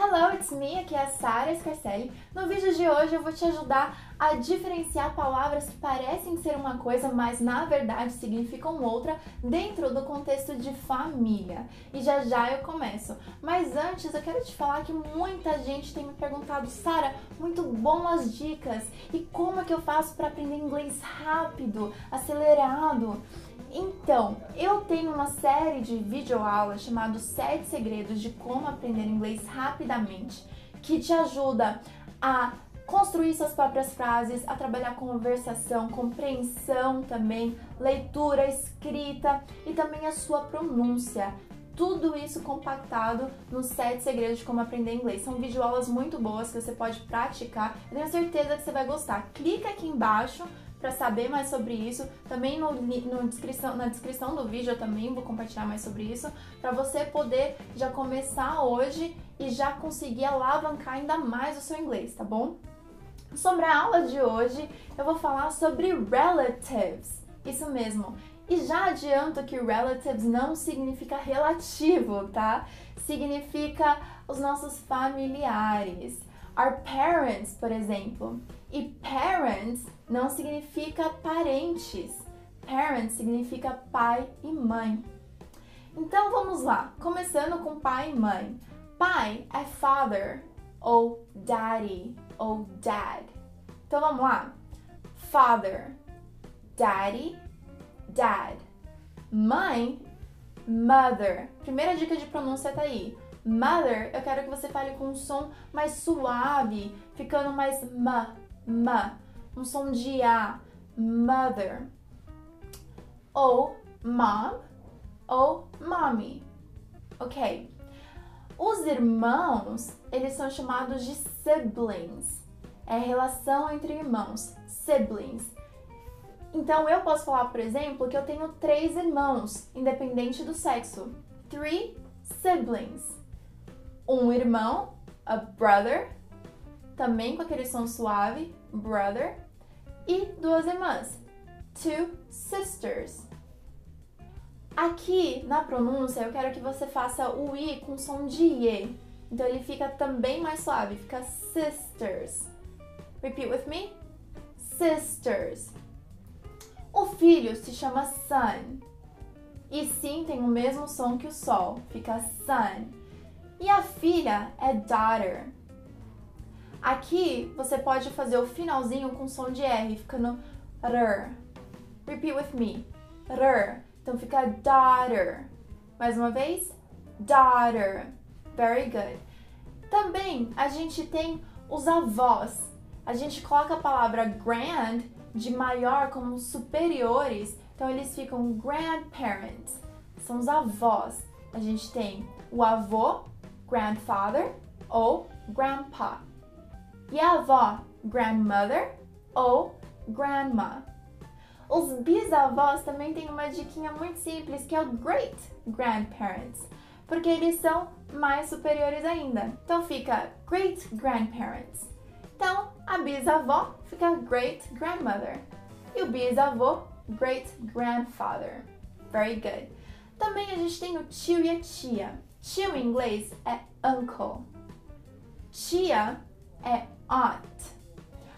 Hello, it's me, aqui é a Sara Scarcelli. No vídeo de hoje eu vou te ajudar a diferenciar palavras que parecem ser uma coisa, mas na verdade significam outra dentro do contexto de família. E já já eu começo. Mas antes eu quero te falar que muita gente tem me perguntado, Sara, muito bom as dicas. E como é que eu faço para aprender inglês rápido, acelerado? Então, eu tenho uma série de videoaulas chamado 7 segredos de como aprender inglês rapidamente, que te ajuda a construir suas próprias frases, a trabalhar conversação, compreensão também, leitura, escrita e também a sua pronúncia. Tudo isso compactado nos 7 segredos de como aprender inglês. São videoaulas muito boas que você pode praticar. Eu tenho certeza que você vai gostar. Clica aqui embaixo para saber mais sobre isso. Também no, no, descrição, na descrição do vídeo eu também vou compartilhar mais sobre isso, para você poder já começar hoje e já conseguir alavancar ainda mais o seu inglês, tá bom? Sobre a aula de hoje, eu vou falar sobre relatives. Isso mesmo. E já adianto que relatives não significa relativo, tá? Significa os nossos familiares. Our parents, por exemplo. E parents não significa parentes. Parents significa pai e mãe. Então vamos lá, começando com pai e mãe. Pai é father ou daddy ou dad. Então vamos lá. Father, daddy, dad. Mãe, mother. Primeira dica de pronúncia tá aí. Mother, eu quero que você fale com um som mais suave, ficando mais ma, ma um som de A, mother. Ou mom ou mommy. Ok? Os irmãos, eles são chamados de siblings. É relação entre irmãos, siblings. Então eu posso falar, por exemplo, que eu tenho três irmãos, independente do sexo. Three siblings. Um irmão, a brother, também com aquele som suave, brother e duas irmãs, two sisters. Aqui na pronúncia eu quero que você faça o i com som de e. Então ele fica também mais suave, fica sisters. Repeat with me. Sisters. O filho se chama son. E sim tem o mesmo som que o sol, fica sun. E a filha é daughter. Aqui você pode fazer o finalzinho com som de R, ficando r. Repeat with me. R. Então fica daughter. Mais uma vez. Daughter. Very good. Também a gente tem os avós. A gente coloca a palavra grand de maior como superiores, então eles ficam grandparents. São os avós. A gente tem o avô, grandfather ou grandpa. E a avó, grandmother ou grandma. Os bisavós também têm uma diquinha muito simples que é o great grandparents, porque eles são mais superiores ainda. Então fica great grandparents. Então a bisavó fica great grandmother e o bisavô great grandfather. Very good. Também a gente tem o tio e a tia. Tio em inglês é uncle. Tia é aunt.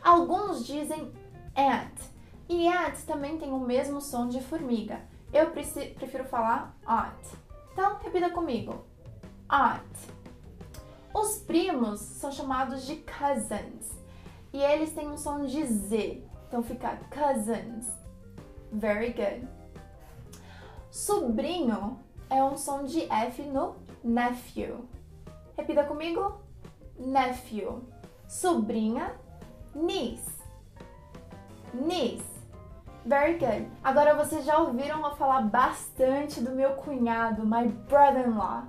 Alguns dizem aunt. E aunt também tem o mesmo som de formiga. Eu prefiro falar aunt. Então, repita comigo. Aunt. Os primos são chamados de cousins. E eles têm um som de Z. Então fica cousins. Very good. Sobrinho é um som de F no nephew. Repita comigo. Nephew sobrinha, niece. Niece. Very good. Agora vocês já ouviram eu falar bastante do meu cunhado, my brother-in-law.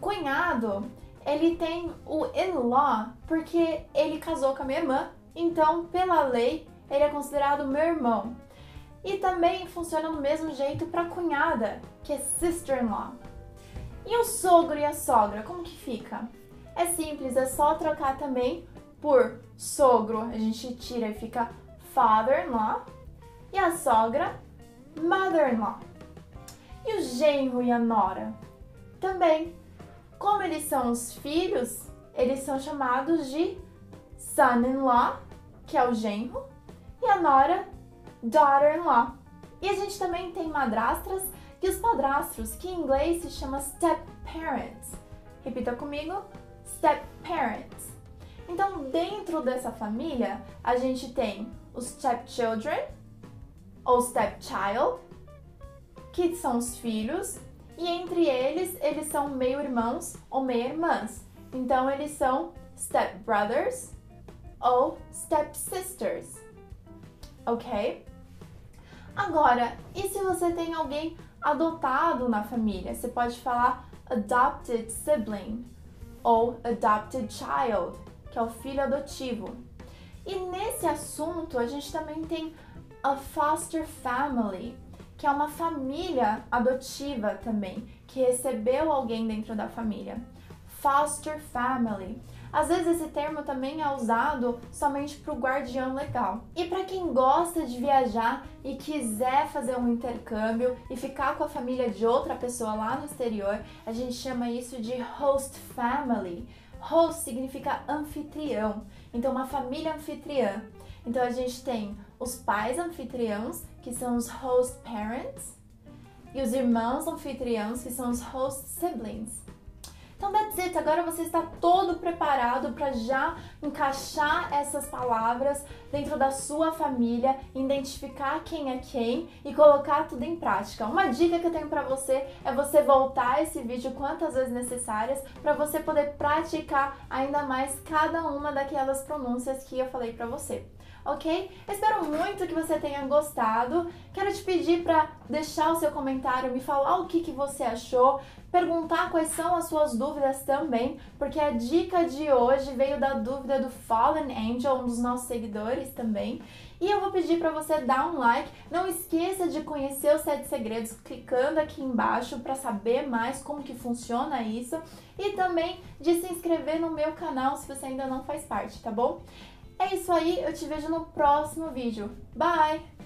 Cunhado, ele tem o in-law porque ele casou com a minha irmã, então, pela lei, ele é considerado meu irmão. E também funciona do mesmo jeito para cunhada, que é sister-in-law. E o sogro e a sogra, como que fica? É simples, é só trocar também por sogro, a gente tira e fica father-in-law. E a sogra, mother-in-law. E o genro e a nora? Também Como eles são os filhos, eles são chamados de son-in-law, que é o genro, e a nora, daughter-in-law. E a gente também tem madrastras e os padrastros, que em inglês se chama step-parents. Repita comigo, step-parents. Então, dentro dessa família, a gente tem os stepchildren ou stepchild, que são os filhos, e entre eles, eles são meio-irmãos ou meia-irmãs. Então, eles são stepbrothers ou stepsisters. Ok? Agora, e se você tem alguém adotado na família? Você pode falar adopted sibling ou adopted child, que é o filho adotivo. E nesse assunto, a gente também tem a foster family, que é uma família adotiva também, que recebeu alguém dentro da família. Foster family. Às vezes esse termo também é usado somente para o guardião legal. E para quem gosta de viajar e quiser fazer um intercâmbio e ficar com a família de outra pessoa lá no exterior, a gente chama isso de host family. Host significa anfitrião, então uma família anfitriã. Então a gente tem os pais anfitriãos, que são os host parents, e os irmãos anfitriãos, que são os host siblings. Então, that's it. Agora você está todo preparado para já encaixar essas palavras dentro da sua família, identificar quem é quem e colocar tudo em prática. Uma dica que eu tenho para você é você voltar esse vídeo quantas vezes necessárias para você poder praticar ainda mais cada uma daquelas pronúncias que eu falei para você ok? Espero muito que você tenha gostado. Quero te pedir para deixar o seu comentário, me falar o que, que você achou, perguntar quais são as suas dúvidas também, porque a dica de hoje veio da dúvida do Fallen Angel, um dos nossos seguidores também. E eu vou pedir para você dar um like. Não esqueça de conhecer os sete segredos clicando aqui embaixo para saber mais como que funciona isso e também de se inscrever no meu canal se você ainda não faz parte, tá bom? É isso aí, eu te vejo no próximo vídeo. Bye!